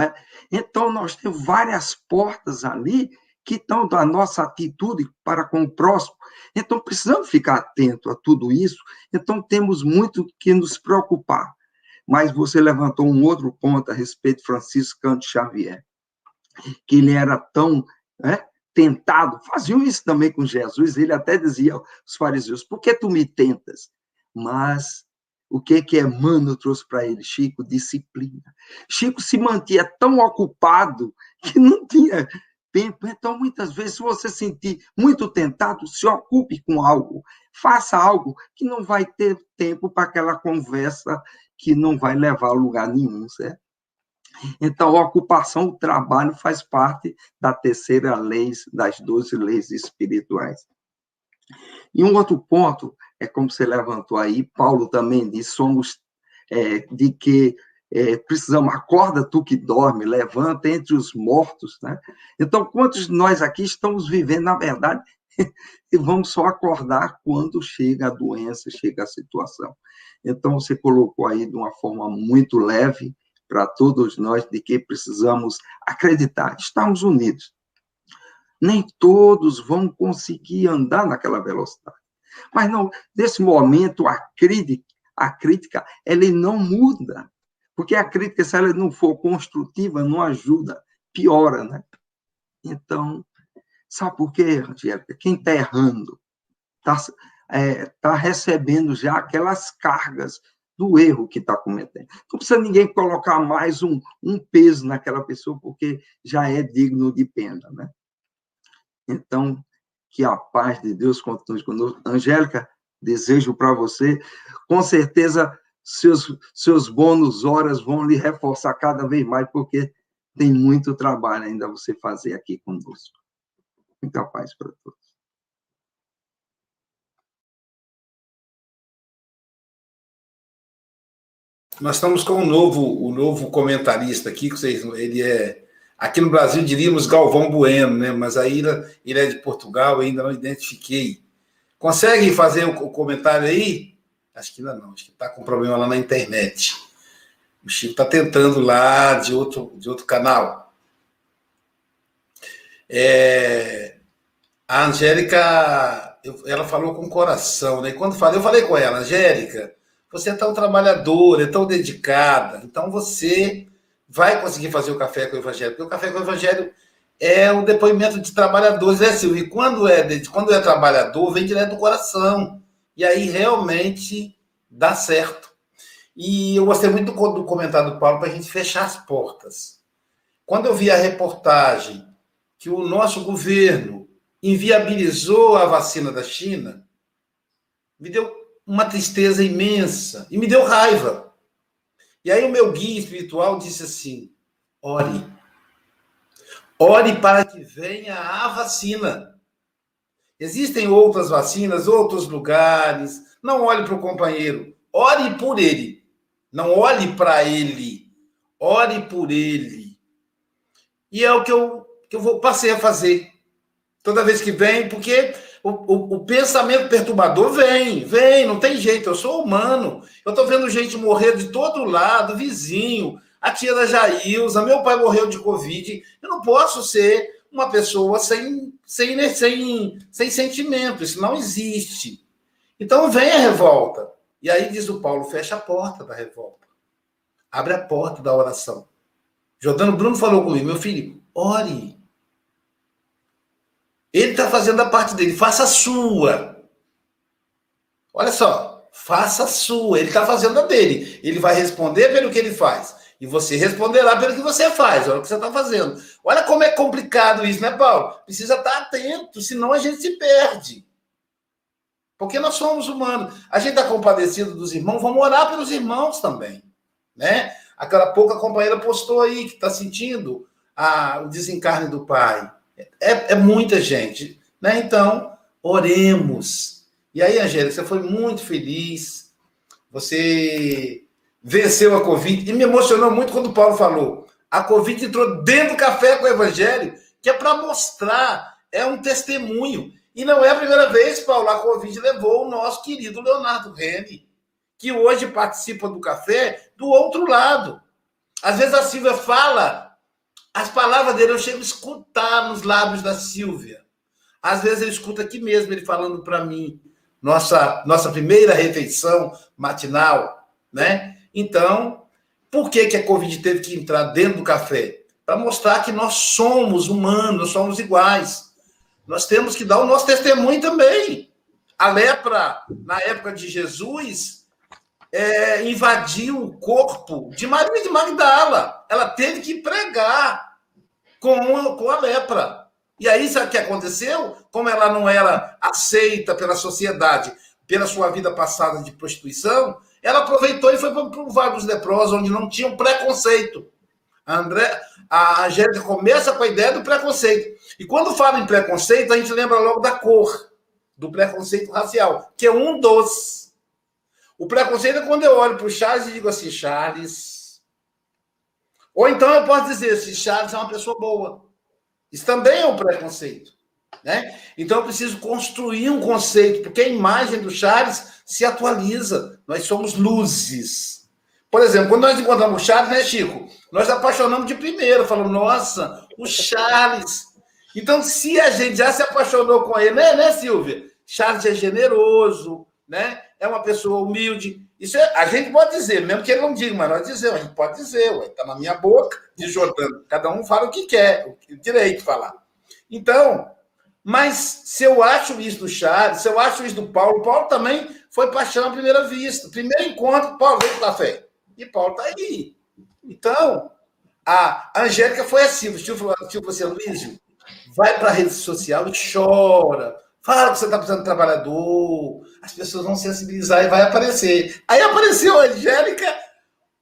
É? Então, nós temos várias portas ali que estão da nossa atitude para com o próximo. Então, precisamos ficar atento a tudo isso. Então, temos muito que nos preocupar. Mas você levantou um outro ponto a respeito de Francisco Canto Xavier, que ele era tão né, tentado, faziam isso também com Jesus, ele até dizia aos fariseus, por que tu me tentas? Mas o que que Emmanuel trouxe para ele? Chico, disciplina. Chico se mantinha tão ocupado que não tinha tempo. Então, muitas vezes, se você sentir muito tentado, se ocupe com algo. Faça algo que não vai ter tempo para aquela conversa que não vai levar a lugar nenhum, certo? Então, a ocupação, o trabalho faz parte da terceira lei, das doze leis espirituais. E um outro ponto, é como você levantou aí, Paulo também diz, somos é, de que é, precisamos, acorda tu que dorme, levanta entre os mortos, né? Então, quantos de nós aqui estamos vivendo, na verdade, *laughs* e vamos só acordar quando chega a doença, chega a situação. Então, você colocou aí de uma forma muito leve para todos nós de que precisamos acreditar, estamos unidos nem todos vão conseguir andar naquela velocidade. Mas não, nesse momento a crítica, a crítica, ela não muda, porque a crítica se ela não for construtiva, não ajuda, piora, né? Então, sabe por quê, Angélica? Quem está errando está é, tá recebendo já aquelas cargas do erro que está cometendo. Não precisa ninguém colocar mais um, um peso naquela pessoa, porque já é digno de pena, né? Então, que a paz de Deus continue conosco. Angélica, desejo para você, com certeza, seus, seus bônus horas vão lhe reforçar cada vez mais, porque tem muito trabalho ainda você fazer aqui conosco. Muita paz para todos. Nós estamos com um novo, o um novo comentarista aqui, que vocês, ele é Aqui no Brasil diríamos Galvão Bueno, né? mas aí ele é de Portugal, ainda não identifiquei. Consegue fazer o comentário aí? Acho que ainda não, acho que está com problema lá na internet. O Chico está tentando lá de outro, de outro canal. É, a Angélica, ela falou com o coração, né? quando falei, eu falei com ela, Angélica, você é tão trabalhadora, é tão dedicada, então você vai conseguir fazer o café com o Evangelho, porque o café com o Evangelho é um depoimento de trabalhadores, né, Silvio? E quando é, quando é trabalhador, vem direto do coração. E aí realmente dá certo. E eu gostei muito do, comentário do Paulo para a gente fechar as portas. Quando eu vi a reportagem que o nosso governo inviabilizou a vacina da China, me deu uma tristeza imensa e me deu raiva. E aí o meu guia espiritual disse assim: ore. Ore para que venha a vacina. Existem outras vacinas, outros lugares. Não olhe para o companheiro, ore por ele. Não olhe para ele, ore por ele. E é o que eu, que eu vou, passei a fazer. Toda vez que vem, porque o, o, o, pensamento perturbador vem, vem, não tem jeito, eu sou humano. Eu estou vendo gente morrer de todo lado, vizinho, a tia da Jailza, meu pai morreu de Covid. Eu não posso ser uma pessoa sem, sem, sem, sem sentimento, isso não existe. Então vem a revolta. E aí diz o Paulo: fecha a porta da revolta. Abre a porta da oração. Jordano Bruno falou comigo: meu filho, ore. Ele está fazendo a parte dele, faça a sua. Olha só, faça a sua. Ele está fazendo a dele. Ele vai responder pelo que ele faz. E você responderá pelo que você faz, olha o que você está fazendo. Olha como é complicado isso, né, Paulo? Precisa estar atento, senão a gente se perde. Porque nós somos humanos. A gente está compadecido dos irmãos, vamos orar pelos irmãos também. Né? Aquela pouca companheira postou aí que está sentindo a, o desencarne do pai. É, é muita gente. Né? Então, oremos. E aí, Angélica, você foi muito feliz. Você venceu a Covid. E me emocionou muito quando o Paulo falou. A Covid entrou dentro do café com o Evangelho, que é para mostrar, é um testemunho. E não é a primeira vez, Paulo, a Covid levou o nosso querido Leonardo Rene, que hoje participa do café do outro lado. Às vezes a Silvia fala, as palavras dele eu chego a escutar nos lábios da Silvia. Às vezes eu escuto aqui mesmo ele falando para mim, nossa, nossa primeira refeição matinal, né? Então, por que, que a Covid teve que entrar dentro do café? Para mostrar que nós somos humanos, somos iguais. Nós temos que dar o nosso testemunho também. A lepra, na época de Jesus, é, invadiu o corpo de Maria de Magdala. Ela teve que pregar com, com a lepra. E aí, sabe o que aconteceu? Como ela não era aceita pela sociedade, pela sua vida passada de prostituição, ela aproveitou e foi para o Vale dos Leprosos, onde não tinha um preconceito. A, André, a começa com a ideia do preconceito. E quando fala em preconceito, a gente lembra logo da cor, do preconceito racial, que é um dos. O preconceito é quando eu olho para o Charles e digo assim, Charles. Ou então eu posso dizer assim, Charles é uma pessoa boa. Isso também é um preconceito. Né? Então eu preciso construir um conceito, porque a imagem do Charles se atualiza. Nós somos luzes. Por exemplo, quando nós encontramos o Charles, né, Chico? Nós apaixonamos de primeiro, falamos, nossa, o Charles. Então, se a gente já se apaixonou com ele, né, né, Silvia? Charles é generoso, né? É uma pessoa humilde. Isso é, a gente pode dizer, mesmo que ele não diga, mas nós dizemos, a gente pode dizer, está na minha boca, de Jordano. Cada um fala o que quer, o direito de falar. Então, mas se eu acho isso do Charles, se eu acho isso do Paulo, Paulo também foi paixão à primeira vista. Primeiro encontro, Paulo veio para café. E Paulo está aí. Então, a Angélica foi assim, o tio falou, tio você, Luiz, vai para a rede social e chora. Fala que você está precisando de trabalhador, as pessoas vão sensibilizar e vai aparecer. Aí apareceu a Angélica,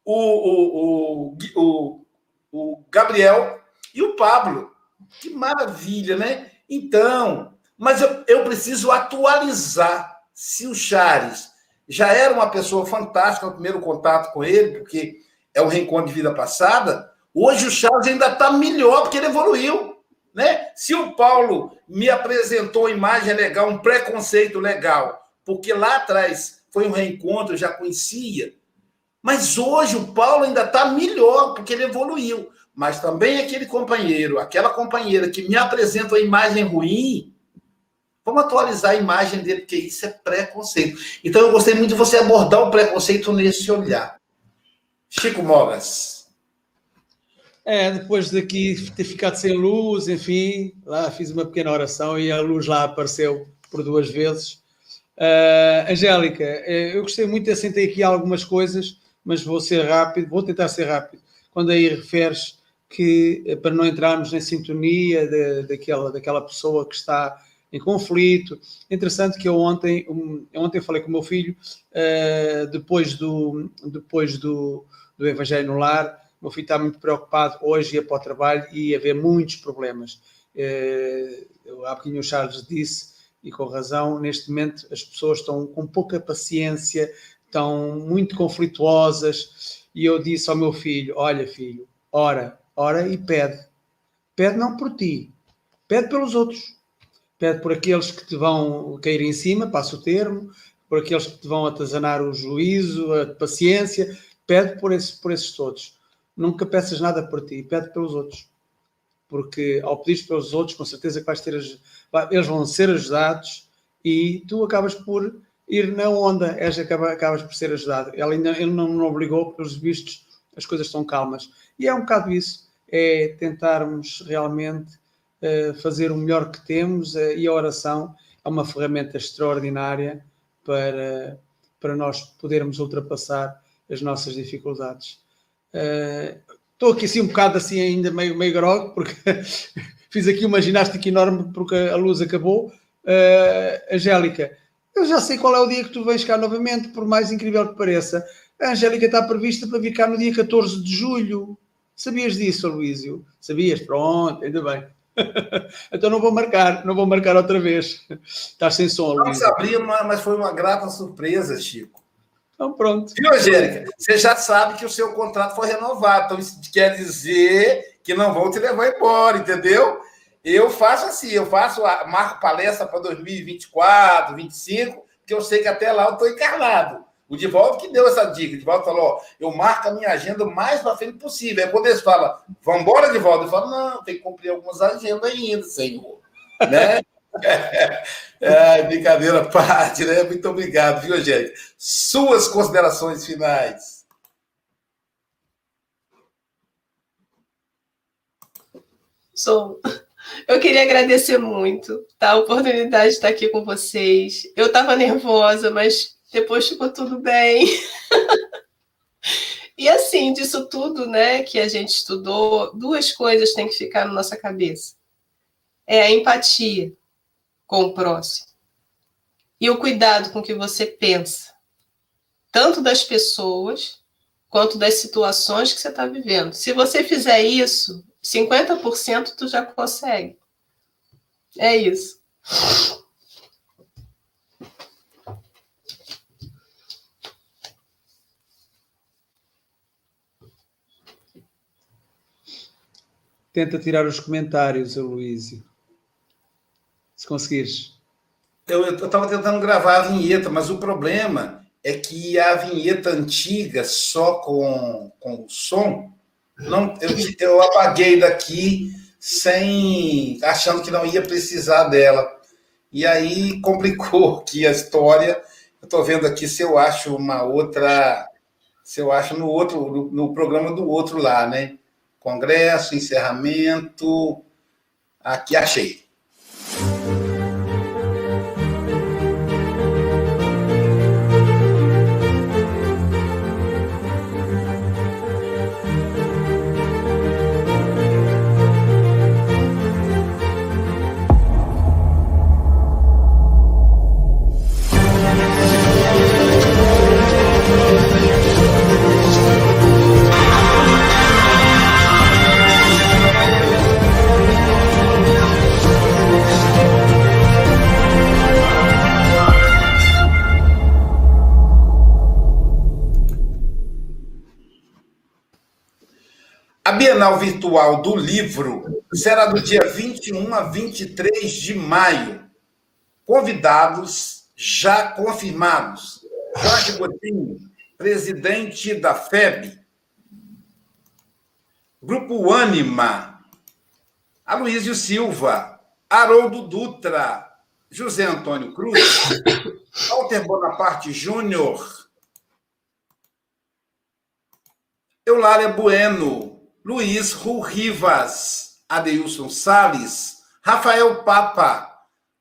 o, o, o, o Gabriel e o Pablo. Que maravilha, né? Então, mas eu, eu preciso atualizar. Se o Chares já era uma pessoa fantástica no primeiro contato com ele, porque é um reencontro de vida passada, hoje o Chares ainda está melhor porque ele evoluiu. Né? Se o Paulo me apresentou uma imagem legal, um preconceito legal, porque lá atrás foi um reencontro, eu já conhecia, Mas hoje o Paulo ainda está melhor, porque ele evoluiu. Mas também aquele companheiro, aquela companheira que me apresenta a imagem ruim, vamos atualizar a imagem dele, porque isso é preconceito. Então eu gostei muito de você abordar o preconceito nesse olhar. Chico Mogas. É, depois daqui ter ficado sem luz, enfim, lá fiz uma pequena oração e a luz lá apareceu por duas vezes. Uh, Angélica, eh, eu gostei muito, assentei aqui algumas coisas, mas vou ser rápido, vou tentar ser rápido. Quando aí referes que, eh, para não entrarmos em sintonia de, daquela, daquela pessoa que está em conflito. Interessante que eu ontem, um, ontem falei com o meu filho, uh, depois, do, depois do, do Evangelho no Lar, meu filho está muito preocupado, hoje ia para o trabalho e ia haver muitos problemas. Uh, há pouquinho o Charles disse, e com razão, neste momento as pessoas estão com pouca paciência, estão muito conflituosas, e eu disse ao meu filho, olha filho, ora, ora e pede. Pede não por ti, pede pelos outros. Pede por aqueles que te vão cair em cima, passa o termo, por aqueles que te vão atazanar o juízo, a paciência, pede por, esse, por esses todos. Nunca peças nada por ti, pede pelos outros. Porque ao pedir pelos outros, com certeza que vais ter, eles vão ser ajudados e tu acabas por ir na onda, és, acabas por ser ajudado. Ele, ainda, ele não me obrigou, pelos vistos, as coisas estão calmas. E é um bocado isso, é tentarmos realmente fazer o melhor que temos uh, e a oração é uma ferramenta extraordinária para, para nós podermos ultrapassar as nossas dificuldades. Estou aqui assim um bocado assim ainda meio, meio grog, porque *laughs* fiz aqui uma ginástica enorme porque a luz acabou. Angélica, eu já sei qual é o dia que tu vens cá novamente, por mais incrível que pareça. A Angélica está prevista para vir cá no dia 14 de julho. Sabias disso, Luísio? Sabias? Pronto, ainda bem. *laughs* então não vou marcar, não vou marcar outra vez. Estás sem som. Não sabia, mas foi uma grata surpresa, Chico. Então pronto. Viu, Angélica? Você já sabe que o seu contrato foi renovado. Então isso quer dizer que não vão te levar embora, entendeu? Eu faço assim, eu faço marco palestra para 2024, 2025, porque eu sei que até lá eu estou encarnado. O Divaldo que deu essa dica. O Divaldo falou: ó, eu marco a minha agenda o mais para frente possível. Aí quando eles falam, vamos embora, Divaldo, eu falo: não, tem que cumprir algumas agendas ainda, senhor. né? *laughs* é, brincadeira à parte, né? Muito obrigado, viu, Angélica? Suas considerações finais. Sou. Eu queria agradecer muito tá? a oportunidade de estar aqui com vocês. Eu estava nervosa, mas depois ficou tudo bem. *laughs* e assim, disso tudo, né, que a gente estudou, duas coisas têm que ficar na nossa cabeça. É a empatia com o próximo e o cuidado com que você pensa, tanto das pessoas quanto das situações que você está vivendo. Se você fizer isso, 50% tu já consegue. É isso. Tenta tirar os comentários, Luísio. Se conseguires. Eu estava tentando gravar a vinheta, mas o problema é que a vinheta antiga, só com, com o som, não, eu, eu apaguei daqui sem achando que não ia precisar dela. E aí complicou aqui a história. Eu estou vendo aqui se eu acho uma outra, se eu acho no outro, no, no programa do outro lá, né? Congresso, encerramento. Aqui achei. Do Livro será do dia 21 a 23 de maio. Convidados já confirmados: Jorge Botinho, presidente da FEB. Grupo Ânima, Aloysio Silva, Haroldo Dutra, José Antônio Cruz, Walter Bonaparte Júnior, Eulália Bueno, Luiz Ru Rivas, Adeilson Sales, Rafael Papa,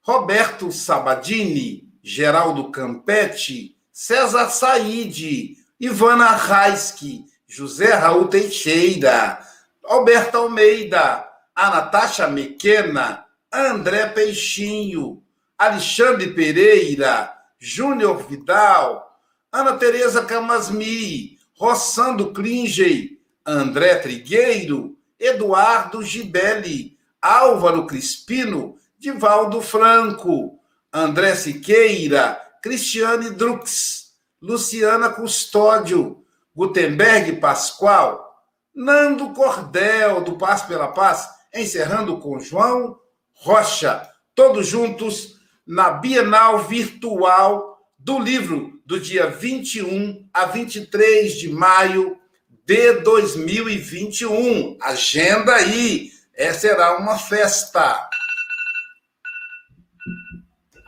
Roberto Sabadini, Geraldo Campetti, César Saide, Ivana Raiski, José Raul Teixeira, Alberto Almeida, a Natasha Mequena, André Peixinho, Alexandre Pereira, Júnior Vidal, Ana Tereza Camasmi, Rossando Klingey, André Trigueiro, Eduardo Gibelli, Álvaro Crispino, Divaldo Franco, André Siqueira, Cristiane Drux, Luciana Custódio, Gutenberg Pascoal, Nando Cordel, do Paz pela Paz, encerrando com João Rocha, todos juntos na Bienal Virtual do livro do dia 21 a 23 de maio de 2021. Agenda aí, essa será uma festa.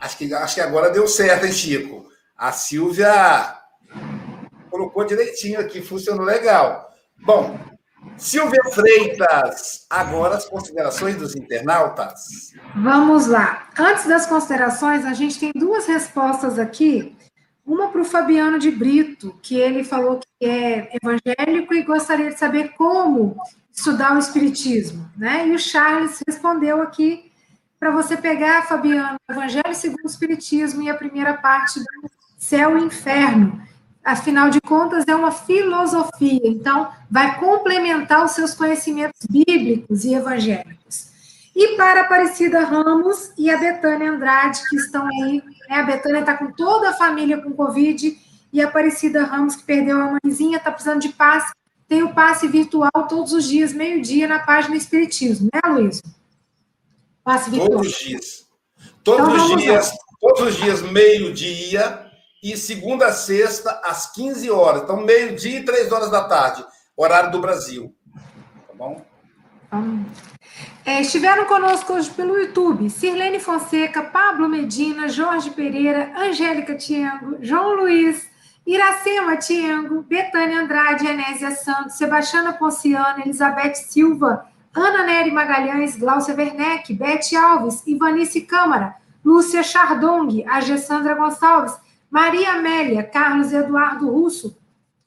Acho que, acho que agora deu certo, hein, Chico? A Silvia colocou direitinho aqui, funcionou legal. Bom, Silvia Freitas, agora as considerações dos internautas. Vamos lá. Antes das considerações, a gente tem duas respostas aqui. Uma para o Fabiano de Brito, que ele falou que é evangélico e gostaria de saber como estudar o Espiritismo. Né? E o Charles respondeu aqui para você pegar, Fabiano, Evangelho segundo o Espiritismo e a primeira parte do Céu e Inferno afinal de contas, é uma filosofia, então vai complementar os seus conhecimentos bíblicos e evangélicos. E para Aparecida Ramos e a Betânia Andrade, que estão aí, né? a Betânia está com toda a família com Covid, e a Aparecida Ramos, que perdeu a mãezinha, está precisando de passe, tem o passe virtual todos os dias, meio-dia, na página Espiritismo, né, Luiz? Passe virtual. Todos os dias. Todos então, os dias, lá. todos os dias, meio-dia, e segunda a sexta, às 15 horas. Então, meio-dia e três horas da tarde, horário do Brasil. Tá bom? É, estiveram conosco hoje pelo YouTube Sirlene Fonseca, Pablo Medina, Jorge Pereira, Angélica Tiengo, João Luiz, Iracema Tiengo, Betânia Andrade, Enésia Santos, Sebastiana Ponciano, Elizabeth Silva, Ana Nery Magalhães, Glaucia Werneck, Bete Alves, Ivanice Câmara, Lúcia Chardong, a Gessandra Gonçalves, Maria Amélia, Carlos Eduardo Russo,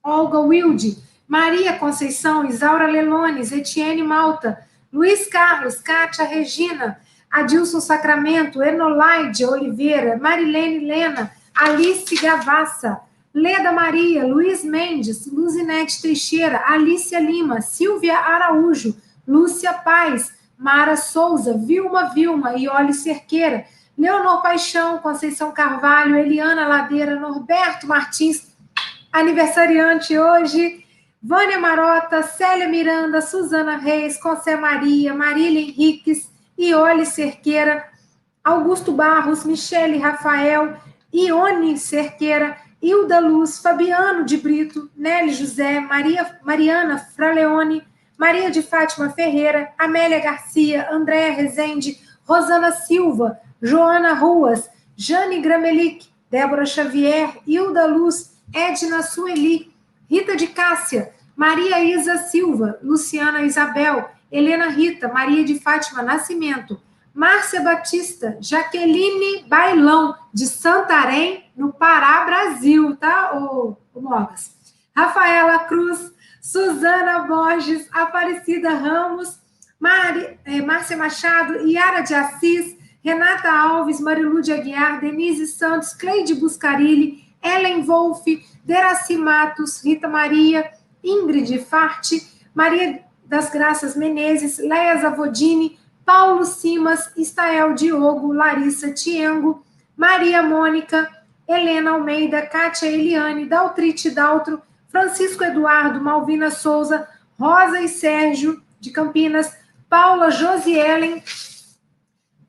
Olga Wilde, Maria Conceição, Isaura Lelones, Etienne Malta, Luiz Carlos, Kátia Regina, Adilson Sacramento, Enolaide Oliveira, Marilene Lena, Alice Gavassa, Leda Maria, Luiz Mendes, Luzinete Teixeira, Alicia Lima, Silvia Araújo, Lúcia Paz, Mara Souza, Vilma Vilma, Iole Cerqueira, Leonor Paixão, Conceição Carvalho, Eliana Ladeira, Norberto Martins, aniversariante hoje, Vânia Marota, Célia Miranda, Suzana Reis, José Maria, Marília Henriques, Iole Cerqueira, Augusto Barros, Michele Rafael, Ione Cerqueira, Hilda Luz, Fabiano de Brito, Nelly José, Maria, Mariana Fraleone, Maria de Fátima Ferreira, Amélia Garcia, Andréa Rezende, Rosana Silva, Joana Ruas, Jane Gramelic, Débora Xavier, Hilda Luz, Edna Sueli, Rita de Cássia, Maria Isa Silva, Luciana Isabel, Helena Rita, Maria de Fátima Nascimento, Márcia Batista, Jaqueline Bailão, de Santarém, no Pará, Brasil, tá, ô, ô Mogas? Rafaela Cruz, Suzana Borges, Aparecida Ramos, Mari, é, Márcia Machado, Yara de Assis, Renata Alves, Marilu de Aguiar, Denise Santos, Cleide Buscarilli, Ellen Wolff, Deraci Matos, Rita Maria, Ingrid Farte, Maria das Graças Menezes, Leia Zavodini, Paulo Simas, Estael Diogo, Larissa Tiengo, Maria Mônica, Helena Almeida, Kátia Eliane, Daltrite Daltro, Francisco Eduardo, Malvina Souza, Rosa e Sérgio de Campinas, Paula Josielen,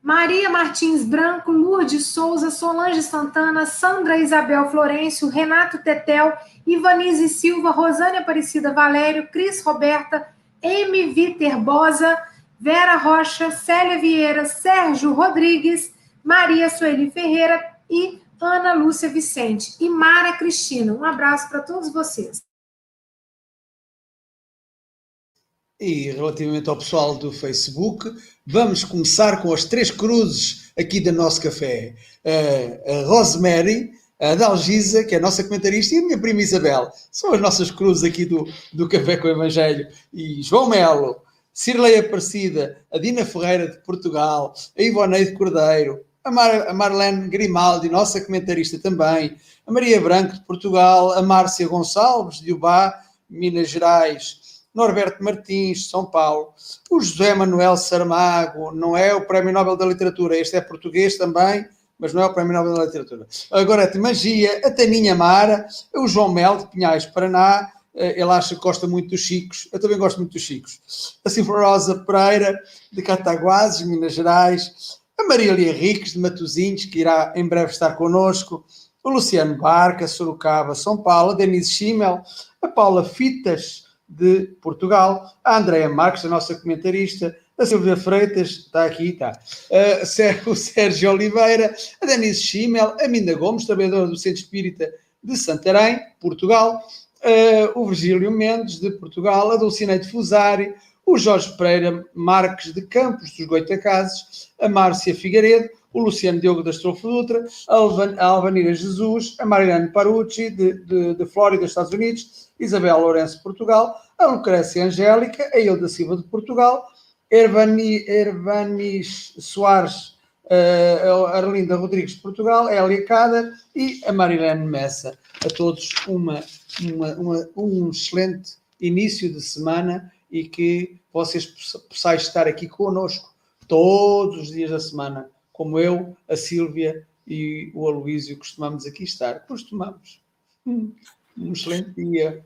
Maria Martins Branco, Lourdes Souza, Solange Santana, Sandra Isabel Florencio, Renato Tetel, Ivanise Silva, Rosânia Aparecida Valério, Cris Roberta, M. Viter Bosa, Vera Rocha, Célia Vieira, Sérgio Rodrigues, Maria Sueli Ferreira e Ana Lúcia Vicente e Mara Cristina. Um abraço para todos vocês. E relativamente ao pessoal do Facebook, vamos começar com as três cruzes aqui do nosso café. A Rosemary, a Dalgisa, que é a nossa comentarista, e a minha prima Isabel. São as nossas cruzes aqui do, do Café com o Evangelho. E João Melo, Cirlei Aparecida, a Dina Ferreira de Portugal, a Ivoneide Cordeiro, a, Mar, a Marlene Grimaldi, nossa comentarista também, a Maria Branco de Portugal, a Márcia Gonçalves de Ubá, Minas Gerais, Norberto Martins, São Paulo, o José Manuel Saramago, não é o Prémio Nobel da Literatura, este é português também, mas não é o Prémio Nobel da Literatura. Agora de Magia, a Taninha Mara, o João Mel de Pinhais, Paraná, eh, ele acha que gosta muito dos Chicos, eu também gosto muito dos Chicos. A Sinforosa Pereira, de Cataguases, Minas Gerais, a Maria Lia Henriques, de Matosinhos, que irá em breve estar connosco, o Luciano Barca, Sorocaba, São Paulo, a Denise Schimmel, a Paula Fitas, de Portugal, a Andréa Marques, a nossa comentarista, a Silvia Freitas, está aqui, está, uh, o Sérgio Oliveira, a Denise Schimmel, a Minda Gomes, trabalhadora do Centro Espírita de Santarém, Portugal, uh, o Virgílio Mendes, de Portugal, a Dulcineide Fusari, o Jorge Pereira Marques de Campos, dos Goitacazes, a Márcia Figueiredo, o Luciano Diogo da Estrofe Dutra, a, Alvan, a Alvanira Jesus, a Mariana Parucci, de, de, de Flórida, Estados Unidos, Isabel Lourenço, Portugal, a Lucrécia Angélica, a Hilda Silva, de Portugal, Ervani, Ervanis Soares, uh, Arlinda Rodrigues, de Portugal, a Elia Cader e a Marilene Messa. A todos uma, uma, uma, um excelente início de semana e que vocês possais estar aqui conosco todos os dias da semana como eu, a Sílvia e o Aloísio costumamos aqui estar. Costumamos. Um excelente dia.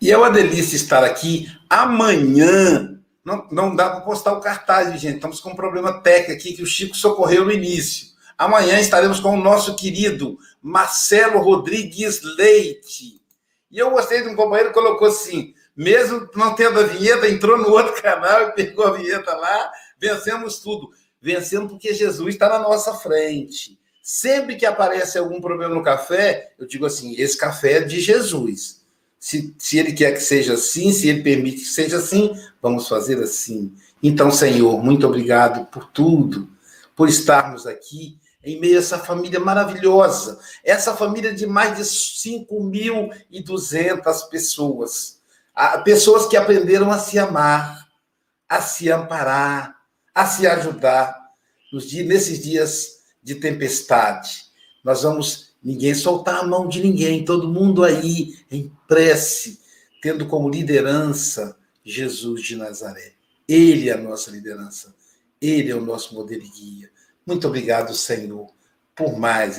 E é uma delícia estar aqui. Amanhã, não, não dá para postar o cartaz, gente. Estamos com um problema técnico aqui que o Chico socorreu no início. Amanhã estaremos com o nosso querido Marcelo Rodrigues Leite. E eu gostei de um companheiro que colocou assim: mesmo não tendo a vinheta, entrou no outro *laughs* canal e pegou a vinheta lá, vencemos tudo vencendo porque Jesus está na nossa frente. Sempre que aparece algum problema no café, eu digo assim: esse café é de Jesus. Se, se ele quer que seja assim, se ele permite que seja assim, vamos fazer assim. Então, Senhor, muito obrigado por tudo, por estarmos aqui em meio a essa família maravilhosa, essa família de mais de 5.200 pessoas, pessoas que aprenderam a se amar, a se amparar, a se ajudar nos dias, nesses dias de tempestade. Nós vamos ninguém soltar a mão de ninguém, todo mundo aí em prece, tendo como liderança Jesus de Nazaré. Ele é a nossa liderança, ele é o nosso modelo e guia. Muito obrigado, Senhor, por mais